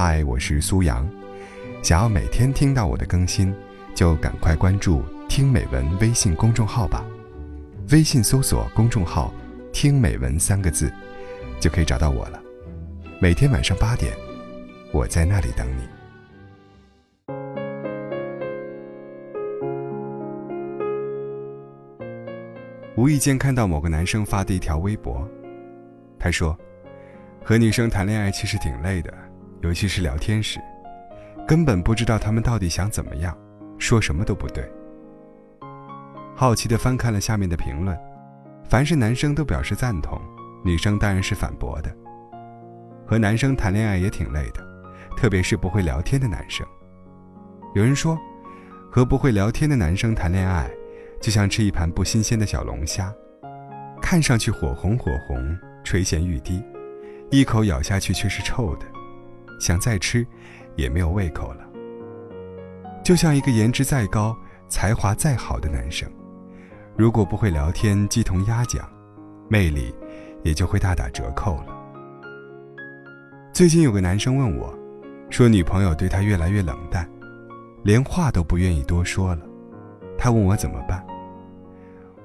嗨，我是苏阳。想要每天听到我的更新，就赶快关注“听美文”微信公众号吧。微信搜索公众号“听美文”三个字，就可以找到我了。每天晚上八点，我在那里等你。无意间看到某个男生发的一条微博，他说：“和女生谈恋爱其实挺累的，尤其是聊天时，根本不知道他们到底想怎么样，说什么都不对。”好奇的翻看了下面的评论，凡是男生都表示赞同，女生当然是反驳的。和男生谈恋爱也挺累的，特别是不会聊天的男生。有人说，和不会聊天的男生谈恋爱。就像吃一盘不新鲜的小龙虾，看上去火红火红，垂涎欲滴，一口咬下去却是臭的，想再吃，也没有胃口了。就像一个颜值再高、才华再好的男生，如果不会聊天鸡同鸭讲，魅力也就会大打折扣了。最近有个男生问我，说女朋友对他越来越冷淡，连话都不愿意多说了。他问我怎么办，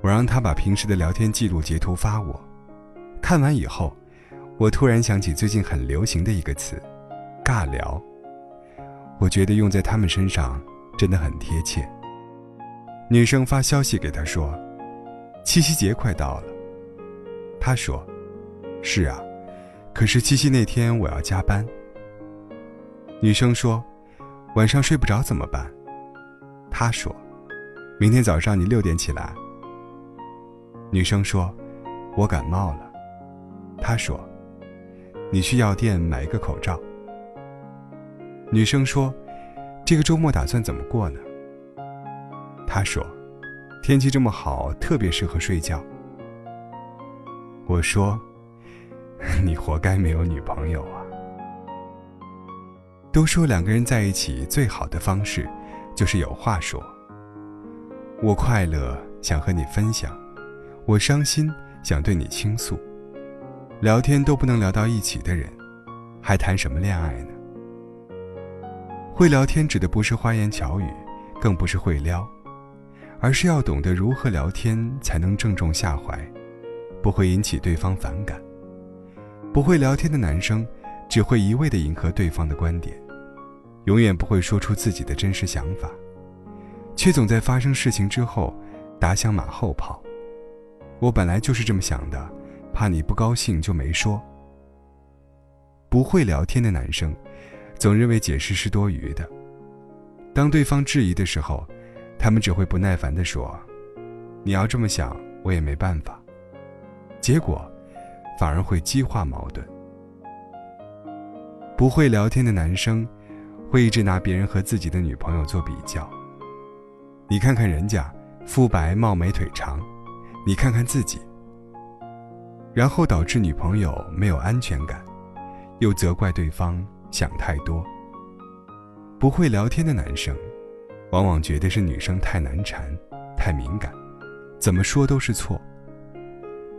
我让他把平时的聊天记录截图发我。看完以后，我突然想起最近很流行的一个词——尬聊。我觉得用在他们身上真的很贴切。女生发消息给他说：“七夕节快到了。”他说：“是啊，可是七夕那天我要加班。”女生说：“晚上睡不着怎么办？”他说。明天早上你六点起来。女生说：“我感冒了。”他说：“你去药店买一个口罩。”女生说：“这个周末打算怎么过呢？”他说：“天气这么好，特别适合睡觉。”我说：“你活该没有女朋友啊！”都说两个人在一起最好的方式，就是有话说。我快乐想和你分享，我伤心想对你倾诉。聊天都不能聊到一起的人，还谈什么恋爱呢？会聊天指的不是花言巧语，更不是会撩，而是要懂得如何聊天才能正中下怀，不会引起对方反感。不会聊天的男生，只会一味的迎合对方的观点，永远不会说出自己的真实想法。却总在发生事情之后，打响马后炮。我本来就是这么想的，怕你不高兴就没说。不会聊天的男生，总认为解释是多余的。当对方质疑的时候，他们只会不耐烦地说：“你要这么想，我也没办法。”结果，反而会激化矛盾。不会聊天的男生，会一直拿别人和自己的女朋友做比较。你看看人家，肤白貌美腿长，你看看自己。然后导致女朋友没有安全感，又责怪对方想太多。不会聊天的男生，往往觉得是女生太难缠、太敏感，怎么说都是错。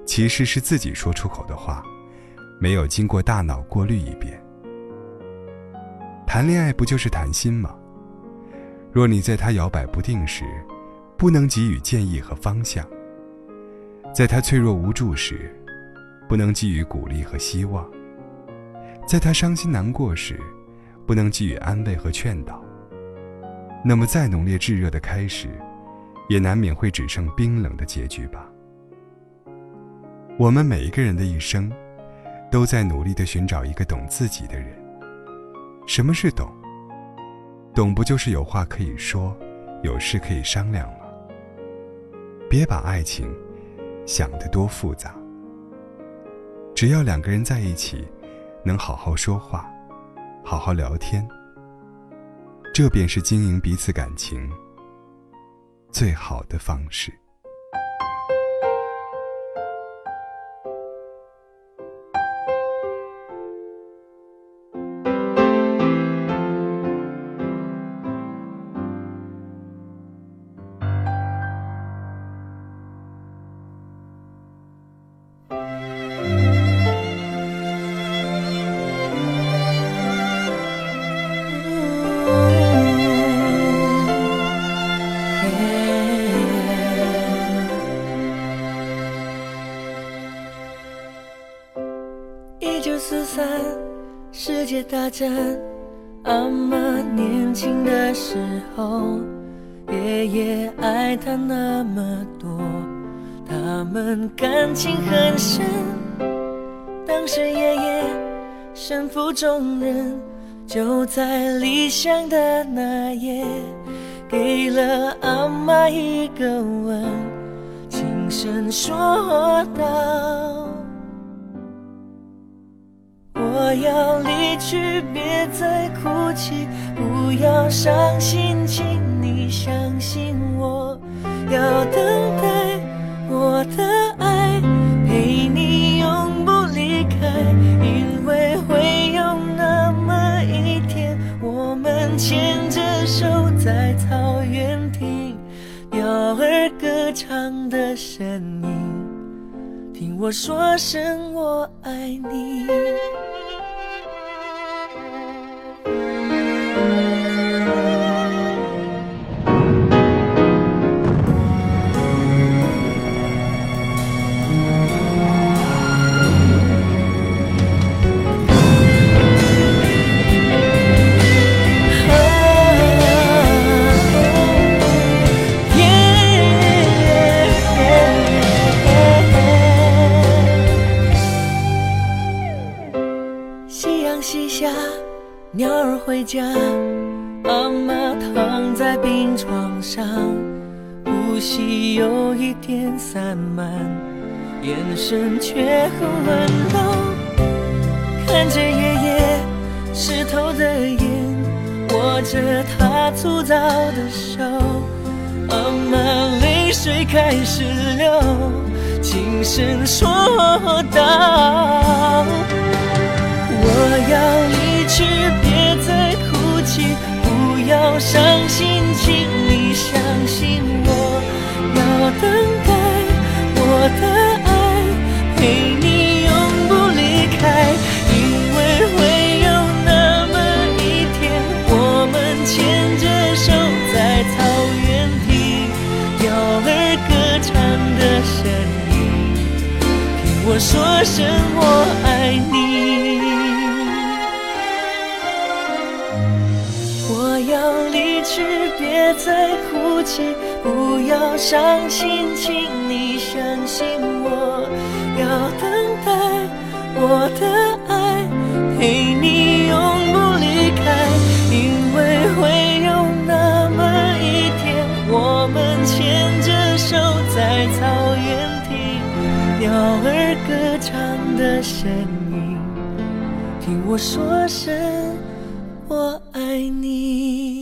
其实是自己说出口的话，没有经过大脑过滤一遍。谈恋爱不就是谈心吗？若你在他摇摆不定时，不能给予建议和方向；在他脆弱无助时，不能给予鼓励和希望；在他伤心难过时，不能给予安慰和劝导，那么再浓烈炙热的开始，也难免会只剩冰冷的结局吧。我们每一个人的一生，都在努力的寻找一个懂自己的人。什么是懂？懂不就是有话可以说，有事可以商量吗？别把爱情想得多复杂。只要两个人在一起，能好好说话，好好聊天，这便是经营彼此感情最好的方式。九四三，世界大战。阿妈年轻的时候，爷爷爱她那么多，他们感情很深。当时爷爷身负重任，就在离乡的那夜，给了阿妈一个吻，轻声说道。要离去，别再哭泣，不要伤心，请你相信我。要等待我的爱，陪你永不离开，因为会有那么一天，我们牵着手在草原听鸟儿歌唱的声音，听我说声我爱你。阿妈躺在病床上，呼吸有一点散漫，眼神却很温柔。看着爷爷湿透的眼，握着他粗糙的手，阿妈泪水开始流，轻声说道。我要离去，别再哭泣，要伤心，请你相信我。要等待我的爱，陪你永不离开，因为会有那么一天，我们牵着手在草原听鸟儿歌唱的声音，听我说声我别再哭泣，不要伤心，请你相信我。要等待我的爱，陪你永不离开，因为会有那么一天，我们牵着手在草原听鸟儿歌唱的声音，听我说声。我爱你。